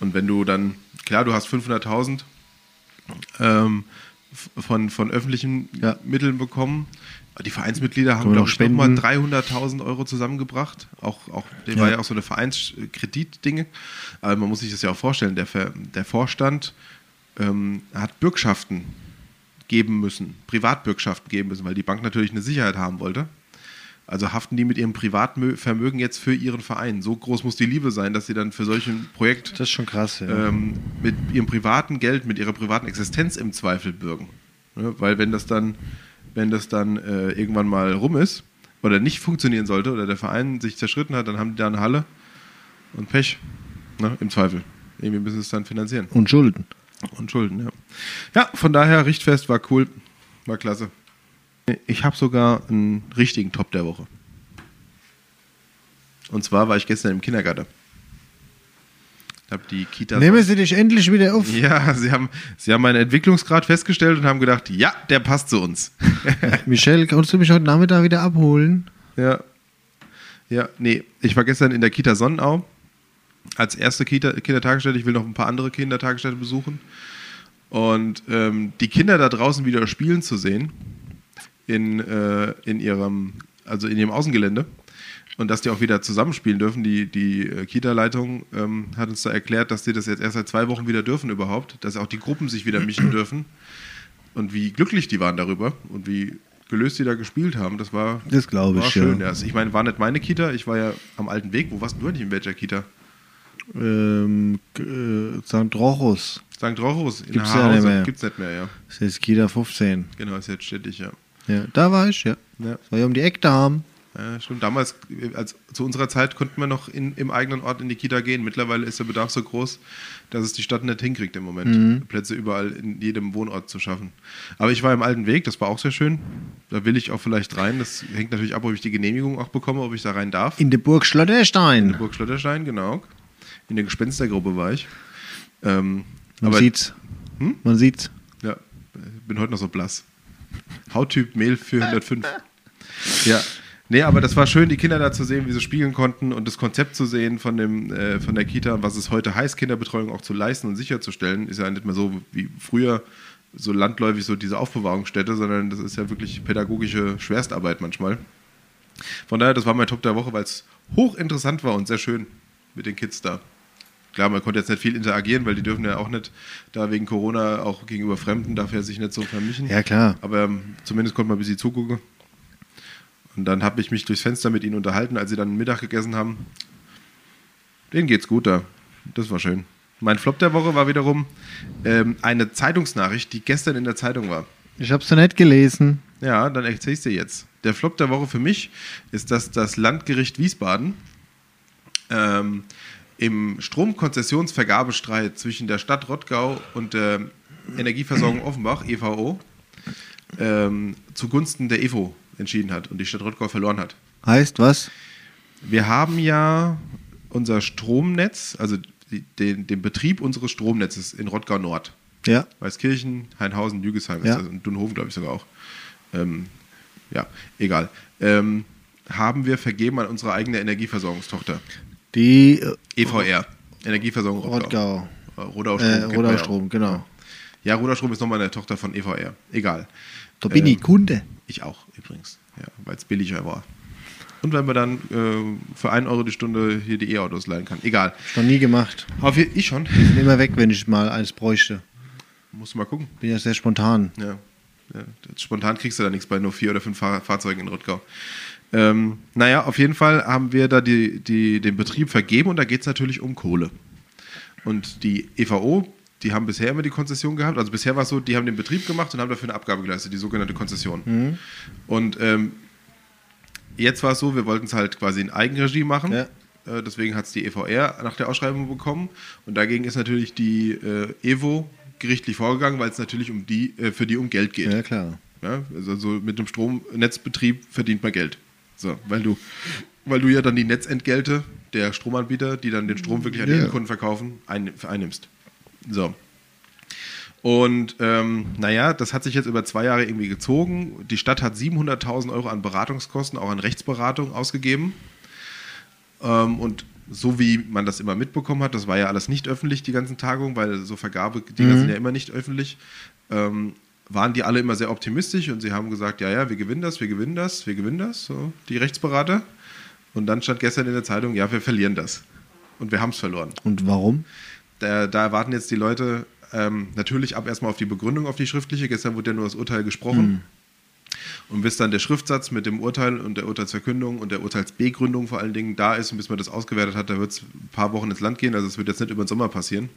Und wenn du dann, klar, du hast 500.000 ähm, von, von öffentlichen Ja. Mitteln bekommen. Die Vereinsmitglieder haben, glaube ich, nochmal spenden? 300.000 Euro zusammengebracht. Auch, auch, der Ja. war ja auch so eine Vereinskreditdinge. Aber man muss sich das ja auch vorstellen. Der, der Vorstand ähm, hat Bürgschaften geben müssen, Privatbürgschaften geben müssen, weil die Bank natürlich eine Sicherheit haben wollte. Also haften die mit ihrem Privatvermögen jetzt für ihren Verein. So groß muss die Liebe sein, dass sie dann für solch ein Projekt Das ist schon krass, ja. ähm, mit ihrem privaten Geld, mit ihrer privaten Existenz im Zweifel bürgen. Ne? Weil wenn das dann, wenn das dann äh, irgendwann mal rum ist oder nicht funktionieren sollte oder der Verein sich zerschritten hat, dann haben die da eine Halle und Pech. Ne? Im Zweifel. Irgendwie müssen sie es dann finanzieren. Und Schulden. Und Schulden, ja. Ja, von daher, Richtfest war cool, war klasse. Ich habe sogar einen richtigen Top der Woche. Und zwar war ich gestern im Kindergarten. Habe die Kita. Nehmen Sie dich endlich wieder auf. Ja, sie haben, sie haben meinen Entwicklungsgrad festgestellt und haben gedacht, ja, der passt zu uns. Michelle, kannst du mich heute Nachmittag wieder abholen? Ja. Ja, nee, ich war gestern in der Kita Sonnenau als erste Kita, Kindertagesstätte. Ich will noch ein paar andere Kindertagesstätten besuchen. Und ähm, die Kinder da draußen wieder spielen zu sehen in, äh, in ihrem, also in ihrem Außengelände und dass die auch wieder zusammenspielen dürfen. Die, die äh, Kita-Leitung ähm, hat uns da erklärt, dass die das jetzt erst seit zwei Wochen wieder dürfen überhaupt, dass auch die Gruppen sich wieder mischen dürfen und wie glücklich die waren darüber und wie gelöst die da gespielt haben. Das war, Das glaube war ich, schön. ja. Also ich meine, war nicht meine Kita, ich war ja am alten Weg. Wo warst denn du eigentlich in welcher Kita? Ähm, äh, St. Rochus. St. Rochus in Gibt's ja Haarhausen. nicht mehr. Gibt's nicht mehr, ja. Das ist Kita 15. Genau, ist jetzt städtisch, ja. Ja, da war ich, ja. Ja. Das war ja um die Ecke haben. Ja, stimmt. Damals, als, zu unserer Zeit, konnten wir noch in, im eigenen Ort in die Kita gehen. Mittlerweile ist der Bedarf so groß, dass es die Stadt nicht hinkriegt im Moment, Mhm. Plätze überall in jedem Wohnort zu schaffen. Aber ich war im alten Weg, das war auch sehr schön. Da will ich auch vielleicht rein. Das hängt natürlich ab, ob ich die Genehmigung auch bekomme, ob ich da rein darf. In der Burg Schlotterstein. Burg Schlotterstein, genau. In der Gespenstergruppe war ich. Ähm, Man aber sieht's. Hm? Man sieht's. ja, bin heute noch so blass. Hauttyp Mehl 405. ja. Nee, aber das war schön, die Kinder da zu sehen, wie sie spielen konnten und das Konzept zu sehen von, dem, äh, von der Kita und was es heute heißt, Kinderbetreuung auch zu leisten und sicherzustellen. Ist ja nicht mehr so wie früher, so landläufig so diese Aufbewahrungsstätte, sondern das ist ja wirklich pädagogische Schwerstarbeit manchmal. Von daher, das war mein Top der Woche, weil es hochinteressant war und sehr schön mit den Kids da. Klar, man konnte jetzt nicht viel interagieren, weil die dürfen ja auch nicht da wegen Corona auch gegenüber Fremden, darf ja sich nicht so vermischen. Ja, klar. Aber ähm, zumindest konnte man ein bisschen zugucken. Und dann habe ich mich durchs Fenster mit ihnen unterhalten, als sie dann Mittag gegessen haben. Denen geht's gut da. Das war schön. Mein Flop der Woche war wiederum ähm, eine Zeitungsnachricht, die gestern in der Zeitung war. Ich hab's noch nicht gelesen. Ja, dann erzähl ich dir jetzt. Der Flop der Woche für mich ist, dass das Landgericht Wiesbaden ähm, im Stromkonzessionsvergabestreit zwischen der Stadt Rottgau und der Energieversorgung Offenbach, EVO, ähm, zugunsten der EVO entschieden hat und die Stadt Rottgau verloren hat. Heißt was? Wir haben ja unser Stromnetz, also die, den, den Betrieb unseres Stromnetzes in Rottgau Nord. Ja. Weißkirchen, Heinhausen, Jügesheim Ja. und Dunhoven, glaube ich sogar auch. Ähm, ja, egal. Ähm, haben wir vergeben an unsere eigene Energieversorgungstochter. Die äh, EVR, Energieversorgung Rottgau. Äh, Rodau Strom. Äh, Rodau Strom, auch. genau. Ja, Rodau Strom ist nochmal eine Tochter von EVR. Egal. Da bin Ähm, ich Kunde. Ich auch übrigens, ja, weil es billiger war. Und wenn man dann äh, für 1 Euro die Stunde hier die E-Autos leihen kann. Egal. Noch nie gemacht. Je- ich schon. Die sind immer weg, wenn ich mal eins bräuchte. Musst du mal gucken. Bin ja sehr spontan. Ja. ja. Spontan kriegst du da nichts bei nur vier oder fünf Fahr Fahrzeugen in Rottgau. Ähm, naja, auf jeden Fall haben wir da die, die, den Betrieb vergeben und da geht es natürlich um Kohle. Und die EVO, die haben bisher immer die Konzession gehabt. Also bisher war es so, die haben den Betrieb gemacht und haben dafür eine Abgabe geleistet, die sogenannte Konzession. Und ähm, jetzt war es so, wir wollten es halt quasi in Eigenregie machen. Ja. Äh, deswegen hat es die EVR nach der Ausschreibung bekommen. Und dagegen ist natürlich die äh, EVO gerichtlich vorgegangen, weil es natürlich um die, äh, für die um Geld geht. Ja, klar. Ja, also so mit dem Stromnetzbetrieb verdient man Geld. So, weil du, weil du ja dann die Netzentgelte der Stromanbieter, die dann den Strom wirklich an die Ja. Endkunden verkaufen, ein, einnimmst. So. Und ähm, naja, das hat sich jetzt über zwei Jahre irgendwie gezogen. Die Stadt hat 700.000 Euro an Beratungskosten, auch an Rechtsberatung ausgegeben. Ähm, und so wie man das immer mitbekommen hat, das war ja alles nicht öffentlich, die ganzen Tagungen, weil so Vergabedinger sind ja immer nicht öffentlich, ähm, waren die alle immer sehr optimistisch und sie haben gesagt, ja, ja, wir gewinnen das, wir gewinnen das, wir gewinnen das, so die Rechtsberater. Und dann stand gestern in der Zeitung, ja, wir verlieren das. Und wir haben es verloren. Und warum? Da, da erwarten jetzt die Leute ähm, natürlich ab erstmal auf die Begründung, auf die schriftliche. Gestern wurde ja nur das Urteil gesprochen. Und bis dann der Schriftsatz mit dem Urteil und der Urteilsverkündung und der Urteilsbegründung vor allen Dingen da ist und bis man das ausgewertet hat, da wird es ein paar Wochen ins Land gehen. Also es wird jetzt nicht über den Sommer passieren.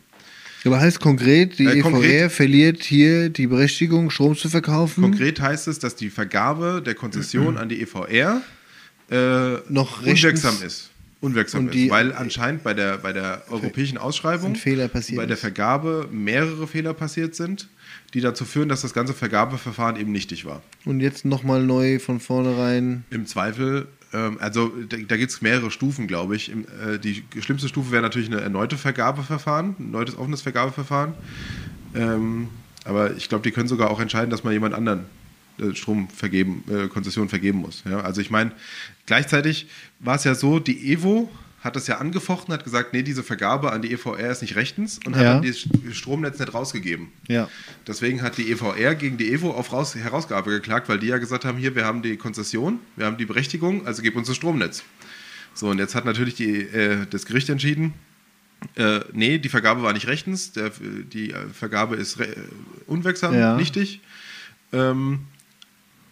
Aber heißt konkret, die Äh, EVR konkret- verliert hier die Berechtigung, Strom zu verkaufen? Konkret heißt es, dass die Vergabe der Konzession an die EVR äh, Noch unwirksam ist. Unwirksam Und ist, die- weil anscheinend bei der, bei der europäischen Ausschreibung bei der. Vergabe mehrere Fehler passiert sind, die dazu führen, dass das ganze Vergabeverfahren eben nichtig war. Und jetzt nochmal neu von vornherein. Im Zweifel also da, gibt es mehrere Stufen, glaube ich. Äh, die schlimmste Stufe wäre natürlich eine erneute Vergabeverfahren, ein erneutes offenes Vergabeverfahren. Ähm, aber ich glaube, die können sogar auch entscheiden, dass man jemand anderen äh, Strom vergeben, äh, Konzession vergeben muss. Also ich meine, gleichzeitig war es ja so, die Evo hat das ja angefochten, hat gesagt, nee, diese Vergabe an die EVR ist nicht rechtens und hat Ja. dann das Stromnetz nicht rausgegeben. Ja. Deswegen hat die EVR gegen die Evo auf Raus Herausgabe geklagt, weil die ja gesagt haben, hier, wir haben die Konzession, wir haben die Berechtigung, also gib uns das Stromnetz. So, und jetzt hat natürlich die, äh, das Gericht entschieden, äh, nee, die Vergabe war nicht rechtens, der, die äh, Vergabe ist unwirksam, Ja. nichtig. Ähm,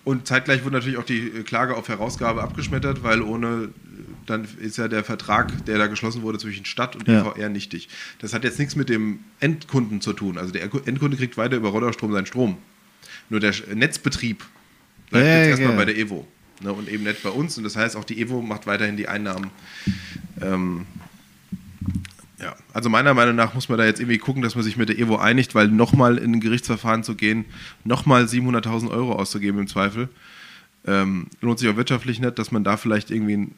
und zeitgleich wurde natürlich auch die Klage auf Herausgabe abgeschmettert, weil ohne, dann ist ja der Vertrag, der da geschlossen wurde zwischen Stadt und Ja. EVR nichtig. Das hat jetzt nichts mit dem Endkunden zu tun. Also der Endkunde kriegt weiter über Rodderstrom seinen Strom. Nur der Netzbetrieb bleibt Ja, jetzt ja, erstmal bei der Evo. Ne, und eben nicht bei uns. Und das heißt, auch die Evo macht weiterhin die Einnahmen. Ähm, ja, also meiner Meinung nach muss man da jetzt irgendwie gucken, dass man sich mit der Evo einigt, weil nochmal in ein Gerichtsverfahren zu gehen, nochmal 700.000 Euro auszugeben im Zweifel, ähm, lohnt sich auch wirtschaftlich nicht, dass man da vielleicht irgendwie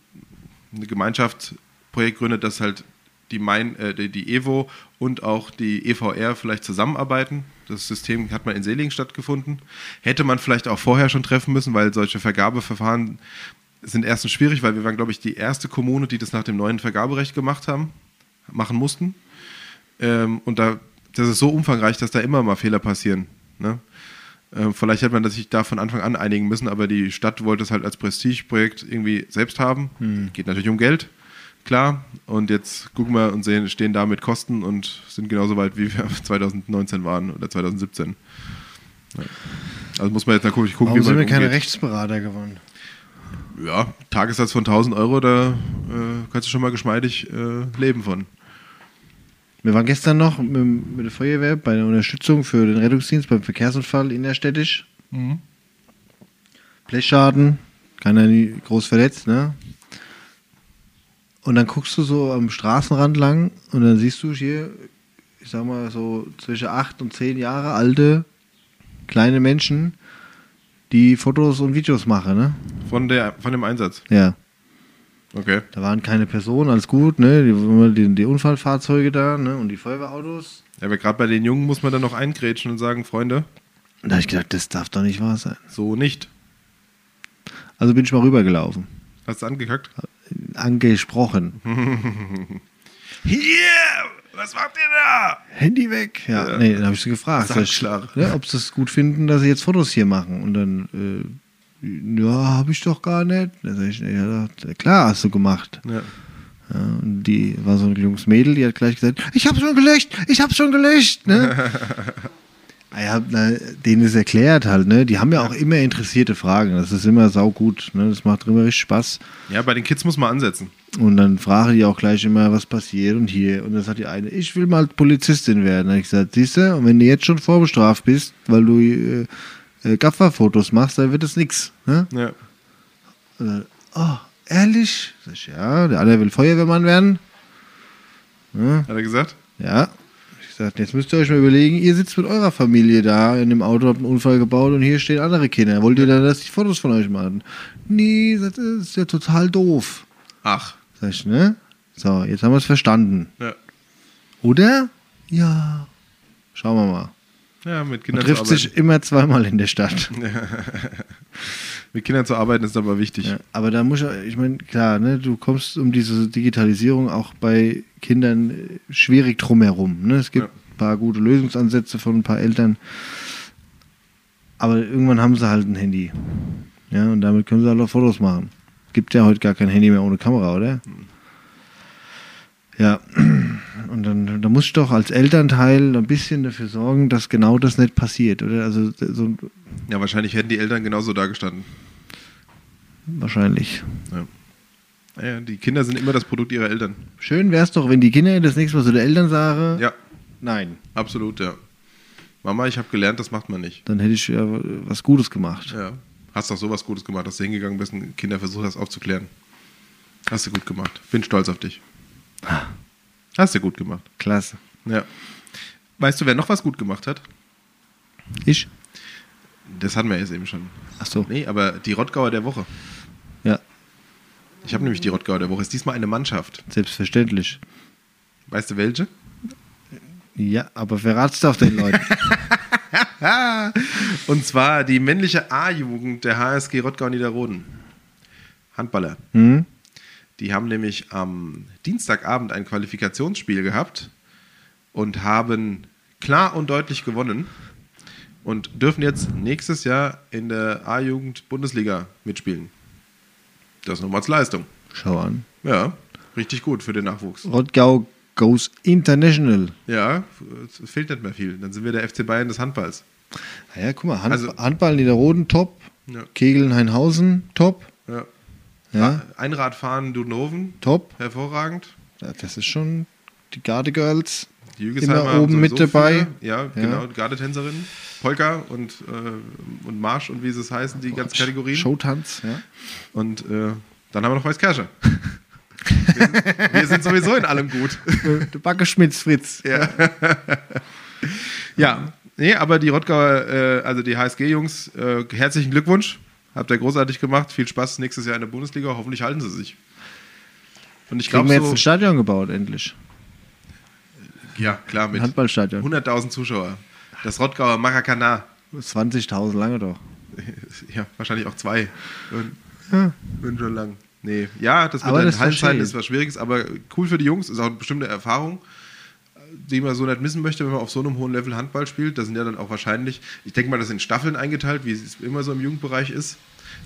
eine Gemeinschaft Projekt gründet, dass halt die, Main, äh, die, die Evo und auch die EVR vielleicht zusammenarbeiten. Das System hat mal in Selingen stattgefunden. Hätte man vielleicht auch vorher schon treffen müssen, weil solche Vergabeverfahren sind erstens schwierig, weil wir waren, glaube ich, die erste Kommune, die das nach dem neuen Vergaberecht gemacht haben, machen mussten. Ähm, und da, das ist so umfangreich, dass da immer mal Fehler passieren. Ne? Ähm, vielleicht hätte man sich da von Anfang an einigen müssen, aber die Stadt wollte es halt als Prestigeprojekt irgendwie selbst haben. Geht natürlich um Geld, klar. Und jetzt gucken wir und sehen, stehen da mit Kosten und sind genauso weit, wie wir 2019 waren oder 2017. Ja. Also muss man jetzt natürlich gucken, Warum wie sind man wir keine umgeht. Rechtsberater geworden? Ja, Tagessatz von 1000 Euro, da äh, kannst du schon mal geschmeidig äh, leben von. Wir waren gestern noch mit, mit der Feuerwehr bei der Unterstützung für den Rettungsdienst beim Verkehrsunfall innerstädtisch. Blechschaden, keiner groß verletzt, ne? Und dann guckst du so am Straßenrand lang und dann siehst du hier, ich sag mal so zwischen acht und zehn Jahre alte kleine Menschen, die Fotos und Videos machen, ne? Von, der, von dem Einsatz. Ja. Okay. Da waren keine Personen, alles gut, ne? Die, die, die Unfallfahrzeuge da, ne? Und die Feuerwehrautos. Ja, aber gerade bei den Jungen muss man dann noch eingrätschen und sagen, Freunde, Und da habe ich gedacht, das darf doch nicht wahr sein. so nicht. Also bin ich mal rübergelaufen. Hast du angekackt? Angesprochen. Hier! Was macht ihr da? Handy weg. Ja, Ja. nee, dann habe ich sie gefragt, ne, ob sie es gut finden, dass sie jetzt Fotos hier machen. Und dann, äh, ja, habe ich doch gar nicht. Dann sag ich, ja, klar hast du gemacht. Ja. Ja, und die war so ein junges Mädel, die hat gleich gesagt, ich habe schon gelöscht, ich habe schon gelöscht. Ne? Ja, na, denen ist erklärt halt, ne? Die haben ja auch immer interessierte Fragen. Das ist immer saugut, ne? Das macht immer richtig Spaß. ja, bei den Kids muss man ansetzen. Und dann fragen die auch gleich immer, was passiert und hier. Und dann sagt die eine, ich will mal Polizistin werden. Da hab ich gesagt, siehst du, und wenn du jetzt schon vorbestraft bist, weil du äh, äh, Gafferfotos machst, dann wird es nix. Ne? Ja. Dann, oh, ehrlich? Sag ich, ja, der andere will Feuerwehrmann werden. Hat er gesagt? Ja. Ich sagte, jetzt müsst ihr euch mal überlegen, ihr sitzt mit eurer Familie da in dem Auto, habt einen Unfall gebaut und hier stehen andere Kinder. Wollt ihr dann, dass die Fotos von euch machen? Nee, das ist ja total doof. Ach. Sag ich, ne? So, jetzt haben wir es verstanden. Ja. Oder? Ja. Schauen wir mal. Ja, mit Man Kindern, trifft zu arbeiten. sich immer zweimal in der Stadt. mit Kindern zu arbeiten ist aber wichtig. Ja, aber da muss ich, ich meine, klar, ne, du kommst um diese Digitalisierung auch bei Kindern äh, schwierig drumherum. Ne? Es gibt Ja. ein paar gute Lösungsansätze von ein paar Eltern. Aber irgendwann haben sie halt ein Handy. Ja, und damit können sie halt auch Fotos machen. Gibt ja heute gar kein Handy mehr ohne Kamera, oder? Ja, und dann da muss ich doch als Elternteil ein bisschen dafür sorgen, dass genau das nicht passiert, oder? Also so Ja, wahrscheinlich hätten die Eltern genauso dagestanden. wahrscheinlich. Ja. Ja, die Kinder sind immer das Produkt ihrer Eltern. Schön wäre es doch, wenn die Kinder das nächste Mal zu den Eltern sagen, Ja, nein, absolut, ja. Mama, ich habe gelernt, das macht man nicht. dann hätte ich ja was Gutes gemacht. Ja. Hast doch sowas Gutes gemacht, dass du hingegangen bist und Kinder versucht hast aufzuklären. Hast du gut gemacht. Bin stolz auf dich. Hast du gut gemacht. Klasse. Ja. Weißt du, wer noch was gut gemacht hat? Ich? Das hatten wir jetzt eben schon. Ach so. Nee, aber die Rottgauer der Woche. Ja. Ich habe nämlich die Rottgauer der Woche. Ist diesmal eine Mannschaft. Selbstverständlich. Weißt du welche? Ja, aber verrat's doch den Leuten. Und zwar die männliche A-Jugend der HSG Rottgau Niederroden. Handballer. Hm? Die haben nämlich am Dienstagabend ein Qualifikationsspiel gehabt und haben klar und deutlich gewonnen und dürfen jetzt nächstes Jahr in der A-Jugend Bundesliga mitspielen. Das ist nochmal als Leistung. Schau an. Ja, richtig gut für den Nachwuchs. Rottgau goes international. Ja, es fehlt nicht mehr viel. Dann sind wir der FC Bayern des Handballs. Ah Ja, guck mal, Hand, Also- Handball Niederroden top, Ja. Kegeln Heinhausen top, Ja. Ja, Einradfahren Dunoven, top. hervorragend. Ja, Das ist schon die Garde Girls. Die Immer oben mit dabei. Viele. Ja, genau, Gardetänzerinnen, Polka und, äh, und Marsch und wie sie es heißen, die ganzen Kategorien. Showtanz, ja. Und äh, dann haben wir noch Weißkirsche. wir, sind, wir sind sowieso in allem gut. Der Backeschmitz Fritz. ja. ja, nee, aber die Rottgauer, äh, also die HSG-Jungs, äh, herzlichen Glückwunsch. Habt ihr großartig gemacht. Viel Spaß nächstes Jahr in der Bundesliga. Hoffentlich halten sie sich. Und ich glaube wir jetzt so, ein Stadion gebaut, endlich. ja klar, mit Handballstadion. 100.000 Zuschauer. Das Rottgauer Maracana. 20.000 lange doch. Ja, wahrscheinlich auch zwei. Und, Ja. Bin schon lang. Nee, ja, das mit Aber den Hallenzeiten ist was Schwieriges, aber cool für die Jungs, ist auch eine bestimmte Erfahrung, die man so nicht missen möchte, wenn man auf so einem hohen Level Handball spielt. Das sind ja dann auch wahrscheinlich, ich denke mal, das sind Staffeln eingeteilt, wie es immer so im Jugendbereich ist.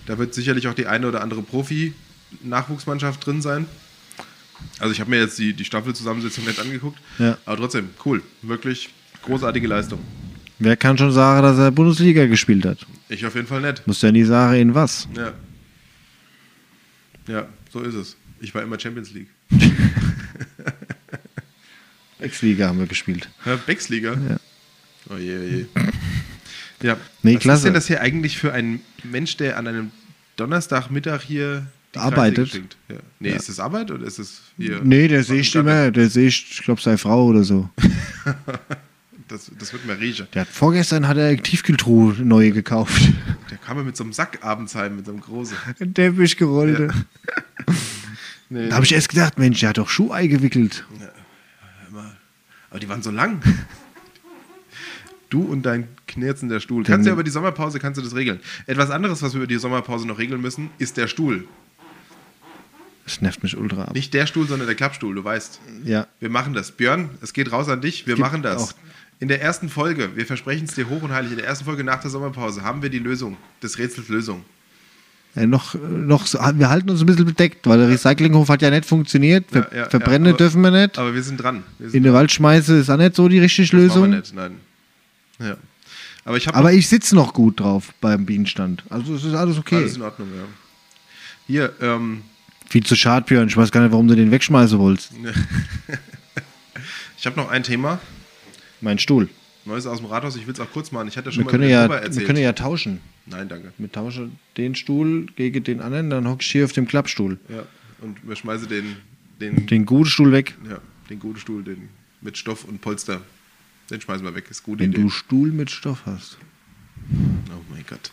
Da wird sicherlich auch die eine oder andere Profi-Nachwuchsmannschaft drin sein. Also ich habe mir jetzt die, die Staffelzusammensetzung nicht angeguckt, Ja. aber trotzdem, cool. Wirklich großartige Leistung. Wer kann schon sagen, dass er Bundesliga gespielt hat? Ich auf jeden Fall nicht. Muss ja nie sagen, in was. Ja. Ja, so ist es. Ich war immer Champions League. Ex-Liga haben wir gespielt. Ja, Becksliga? Ja. Oh je, oh je. Ja. Nee, Was klasse. ist denn das hier eigentlich für ein Mensch, der an einem Donnerstagmittag hier Arbeitet. Ja. Nee, Ja. ist das Arbeit oder ist es hier? Nee, der sehe ich das? immer, der sehe ich, ich glaube, seine Frau oder so. Das, das wird mir riechen. Der hat, vorgestern hat er Tiefkühltruhe neue gekauft. Der kam ja mit so einem Sack abends heim, mit so einem großen. Ein Teppich gerollt. Nee, Da habe ich erst gedacht, Mensch, der hat doch Schuhei gewickelt. immer. Aber die waren so lang. Du und dein knirzender Stuhl. Kannst du ja über die Sommerpause kannst du das regeln. Etwas anderes, was wir über die Sommerpause noch regeln müssen, ist der Stuhl. Das nervt mich ultra ab. Nicht der Stuhl, sondern der Klappstuhl, du weißt. Ja. Wir machen das. Björn, es geht raus an dich. Wir machen das. auch- In der ersten Folge, wir versprechen es dir hoch und heilig, in der ersten Folge nach der Sommerpause haben wir die Lösung, des Rätsels Lösung. Ja, noch, noch so, wir halten uns ein bisschen bedeckt, weil der Recyclinghof hat ja nicht funktioniert. Ver Ja, ja, verbrennen aber- dürfen wir nicht. Aber wir sind dran. Wir sind In den Wald schmeißen ist auch nicht so die richtige das Lösung. nicht, nein. Ja. Aber ich Aber ich sitze noch gut drauf beim Bienenstand. Also es ist alles okay. alles in Ordnung, ja. Hier, ähm, Viel zu schade, Björn. Ich weiß gar nicht, warum du den wegschmeißen wolltest. ich habe noch ein Thema. Mein Stuhl. Neues aus dem Rathaus. Ich will es auch kurz machen. Ich hatte schon Wir mal können, ja, Ober wir erzählt. können ja tauschen. Nein, danke. Wir tauschen den Stuhl gegen den anderen, dann hock ich hier auf dem Klappstuhl. Ja. Und wir schmeißen den, den, Den guten Stuhl weg. ja, den guten Stuhl, den mit Stoff und Polster. Den schmeißen wir weg. Ist gute Wenn Idee. du Stuhl mit Stoff hast. Oh mein Gott.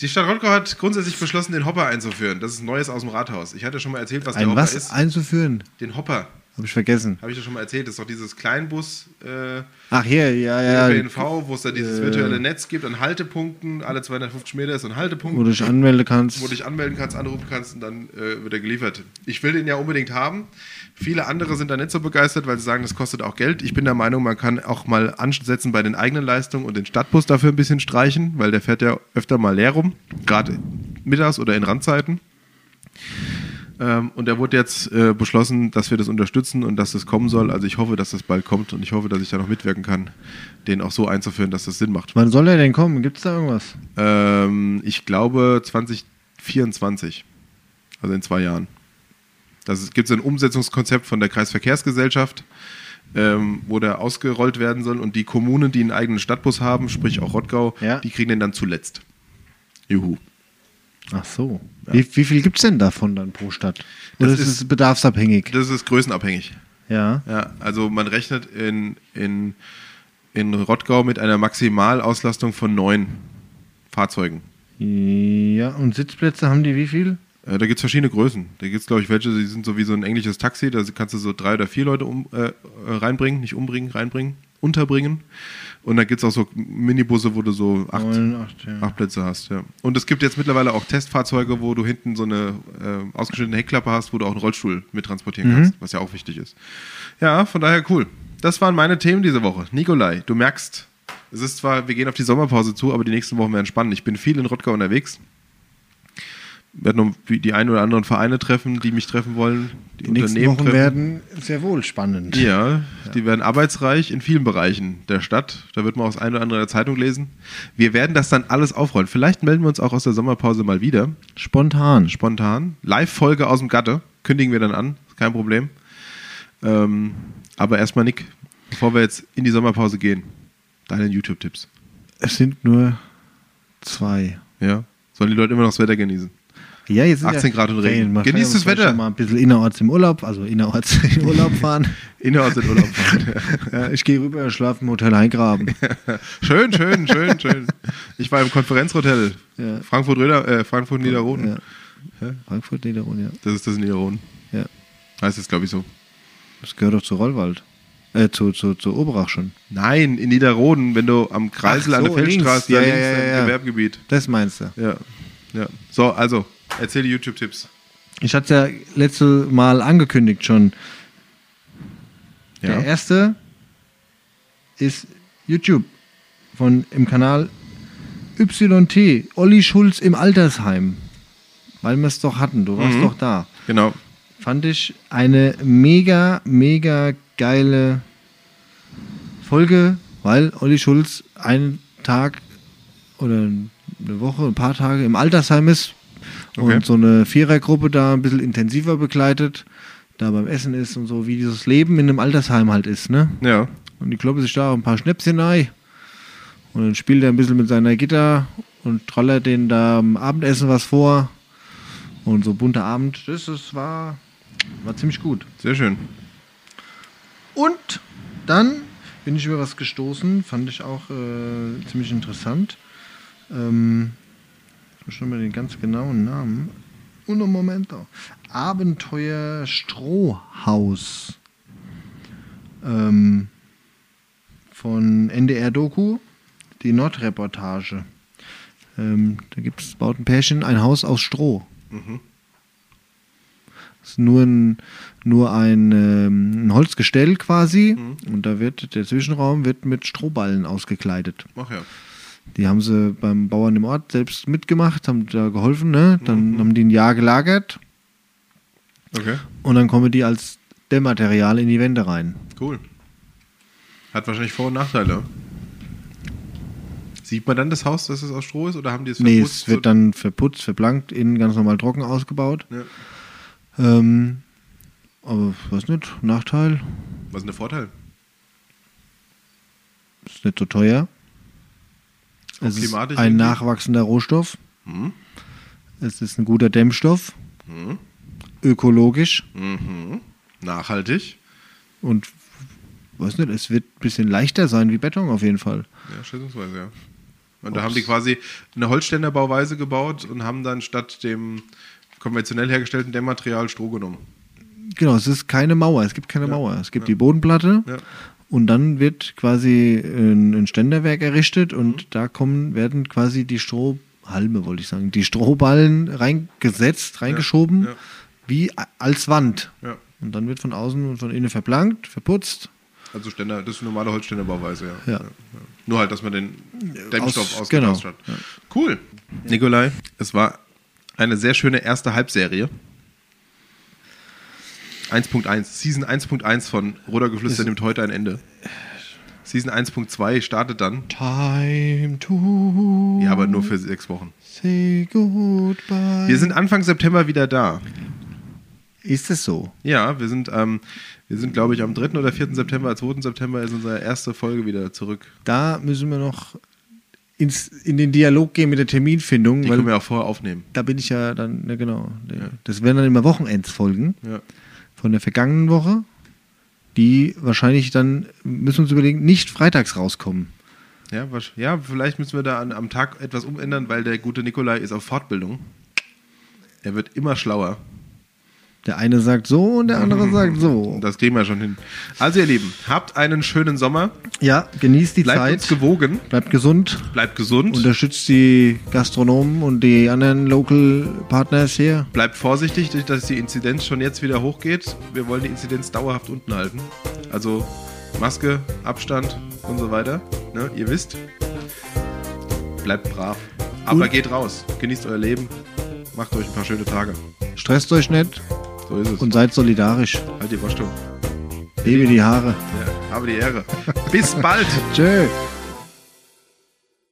Die Stadt Rottgau hat grundsätzlich beschlossen, den Hopper einzuführen. Das ist Neues aus dem Rathaus. Ich hatte schon mal erzählt, was der Ein Hopper was ist. einzuführen? Den Hopper. Habe ich vergessen. Habe ich ja schon mal erzählt. Das ist doch dieses Kleinbus äh, Ach, hier, ja, ja. ÖPNV, wo es da dieses äh, virtuelle Netz gibt an Haltepunkten. Alle 250 Meter ist ein Haltepunkt, Wo du dich anmelden kannst. wo du dich anmelden kannst, anrufen kannst und dann äh, wird er geliefert. Ich will den ja unbedingt haben. Viele andere sind da nicht so begeistert, weil sie sagen, das kostet auch Geld. Ich bin der Meinung, man kann auch mal ansetzen bei den eigenen Leistungen und den Stadtbus dafür ein bisschen streichen, weil der fährt ja öfter mal leer rum, gerade mittags oder in Randzeiten. Ähm, und da wurde jetzt äh, beschlossen, dass wir das unterstützen und dass das kommen soll. Also ich hoffe, dass das bald kommt und ich hoffe, dass ich da noch mitwirken kann, den auch so einzuführen, dass das Sinn macht. Wann soll er denn kommen? Gibt es da irgendwas? Ähm, ich glaube 2024, also in zwei Jahren. Das gibt es ein Umsetzungskonzept von der Kreisverkehrsgesellschaft, ähm, wo der ausgerollt werden soll und die Kommunen, die einen eigenen Stadtbus haben, sprich auch Rottgau, Ja. die kriegen den dann zuletzt. Juhu. Ach so. Wie, wie viel gibt es denn davon dann pro Stadt? Oder Das ist ist- bedarfsabhängig? Das ist größenabhängig. Ja. Ja, also man rechnet in, in, in Rottgau mit einer Maximalauslastung von neun Fahrzeugen. Ja, und Sitzplätze haben die wie viel? Äh, da gibt es verschiedene Größen. Da gibt es, glaube ich, welche, die sind so wie so ein englisches Taxi. Da kannst du so drei oder vier Leute um, äh reinbringen, nicht umbringen, reinbringen, unterbringen. Und da gibt es auch so Minibusse, wo du so acht, Neun, acht, ja. acht Plätze hast. Ja. Und es gibt jetzt mittlerweile auch Testfahrzeuge, wo du hinten so eine äh, ausgeschnittene Heckklappe hast, wo du auch einen Rollstuhl mit transportieren Mhm. kannst, was ja auch wichtig ist. Ja, von daher cool. Das waren meine Themen diese Woche. Nikolai, du merkst, es ist zwar, wir gehen auf die Sommerpause zu, aber die nächsten Wochen werden spannend. Ich bin viel in Rottgau unterwegs. Werde noch die ein oder anderen Vereine treffen, die mich treffen wollen. Die, Die nächsten Unternehmen Wochen treffen. werden sehr wohl spannend. Ja, die werden arbeitsreich in vielen Bereichen der Stadt. Da wird man auch das eine oder andere in der Zeitung lesen. Wir werden das dann alles aufrollen. Vielleicht melden wir uns auch aus der Sommerpause mal wieder. Spontan. Spontan. Live-Folge aus dem Gatte. Kündigen wir dann an. Kein Problem. Ähm, aber erstmal, Nick, bevor wir jetzt in die Sommerpause gehen, deine YouTube-Tipps. Es sind nur zwei. Ja? Sollen die Leute immer noch das Wetter genießen? Ja, jetzt sind 18 ja Grad und Regen. Man Genießt ja das Wetter. schon Mal ein bisschen innerorts im Urlaub, also innerorts in Urlaub fahren. Innerorts in Urlaub fahren. Ja, ich gehe rüber, schlafe im Hotel Eingraben. schön, schön, schön, schön. Ich war im Konferenzhotel. Ja. Frankfurt, äh, Frankfurt Niederroden. Ja. Frankfurt, Niederrhein, ja. Das ist das Niederroden. ja. Heißt es, glaube ich, so. Das gehört doch zu Rollwald. Äh, zu, zu, zu Oberach schon. Nein, in Niederroden, wenn du am Kreisel Ach an der Feldstraße, links. Ja, da ja, links ja, im ja. Gewerbegebiet. Das meinst du. Ja. ja. So, also, erzähl die YouTube-Tipps. Ich hatte es ja letzte Mal angekündigt schon. Ja. Der erste ist YouTube von im Kanal YT, Olli Schulz im Altersheim. Weil wir es doch hatten, du warst Mhm. doch da. Genau. Fand ich eine mega, mega geile Folge, weil Olli Schulz einen Tag oder eine Woche, ein paar Tage im Altersheim ist Okay. und so eine Vierergruppe da ein bisschen intensiver begleitet, da beim Essen ist und so, wie dieses Leben in einem Altersheim halt ist, ne? Ja. Und die kloppen sich da auch ein paar Schnäpschen rein. Und dann spielt er ein bisschen mit seiner Gitter und trollert denen da am Abendessen was vor. Und so bunter Abend, das, das war, war ziemlich gut. Sehr schön. Und dann bin ich über was gestoßen, fand ich auch äh, ziemlich interessant. Ähm, muss schon mal den ganz genauen Namen. Uno momento. Abenteuer Strohhaus. Ähm, von NDR Doku, die Nordreportage. Ähm, da gibt es, baut ein Pärchen ein Haus aus Stroh. Das ist nur ein, nur ein, ähm, ein Holzgestell quasi und da wird der Zwischenraum wird mit Strohballen ausgekleidet. Ach ja. Die haben sie beim Bauern im Ort selbst mitgemacht, haben da geholfen, ne? Dann haben die ein Jahr gelagert Okay. und dann kommen die als Dämmmaterial in die Wände rein. Cool. Hat wahrscheinlich Vor- und Nachteile. Sieht man dann das Haus, dass es aus Stroh ist, oder haben die es Nee, verputzt? es wird dann verputzt, verblankt, innen ganz normal trocken ausgebaut. Ja. Ähm, aber was nicht, Nachteil, Was ist denn der Vorteil? ist nicht so teuer. Es ist ein nachwachsender Rohstoff. Hm? Es ist ein guter Dämmstoff. Hm? Ökologisch. Mhm. Nachhaltig. Und weiß nicht, es wird ein bisschen leichter sein wie Beton auf jeden Fall. Ja, schätzungsweise, ja. Und da haben die quasi eine Holzständerbauweise gebaut und haben dann statt dem konventionell hergestellten Dämmmaterial Stroh genommen. Genau, es ist keine Mauer, es gibt keine Ja. Mauer. Es gibt Ja. die Bodenplatte Ja. Und dann wird quasi ein, ein Ständerwerk errichtet und Mhm. da kommen, werden quasi die Strohhalme, wollte ich sagen, die Strohballen reingesetzt, reingeschoben, Ja. wie a- als Wand. Ja. Und dann wird von außen und von innen verblankt, verputzt. Also Ständer, das ist eine normale Holzständerbauweise, ja. Ja. Nur halt, dass man den Dämmstoff Aus- ausgetauscht genau. hat. Cool. Nikolai, es war eine sehr schöne erste Halbserie. 1.1, Season 1.1 von Rudergeflüster nimmt heute ein Ende. Season 1.2 startet dann. Time to Ja, aber nur für sechs Wochen. say goodbye. Wir sind Anfang September wieder da. Ist es so? Ja, wir sind, ähm, wir sind, glaube ich, am 3. oder 4. September, 2. September ist unsere erste Folge wieder zurück. Da müssen wir noch ins, in den Dialog gehen mit der Terminfindung, Die weil können wir auch vorher aufnehmen. da bin ich ja dann, ne, genau. Ja. Das werden dann immer Wochenendsfolgen Ja. Von der vergangenen Woche, die wahrscheinlich dann, müssen wir uns überlegen, nicht freitags rauskommen. Ja, ja, vielleicht müssen wir da an, am Tag etwas umändern, weil der gute Nikolai ist auf Fortbildung. Er wird immer schlauer. Der eine sagt so und der andere sagt so. Das kriegen wir schon hin. Also ihr Lieben, habt einen schönen Sommer. Ja, genießt die Bleibt Zeit. uns gewogen. Bleibt gesund. Bleibt gesund. Unterstützt die Gastronomen und die anderen Local Partners hier. Bleibt vorsichtig, dass die Inzidenz schon jetzt wieder hochgeht. Wir wollen die Inzidenz dauerhaft unten halten. Also Maske, Abstand und so weiter. Ne, ihr wisst. Bleibt brav. Aber Und- geht raus. Genießt euer Leben. Macht euch ein paar schöne Tage. Stresst euch nicht So ist es. und seid solidarisch. halt die Waschtung. Hebe die Haare. Ja, habe die Ehre. Bis bald. Tschö.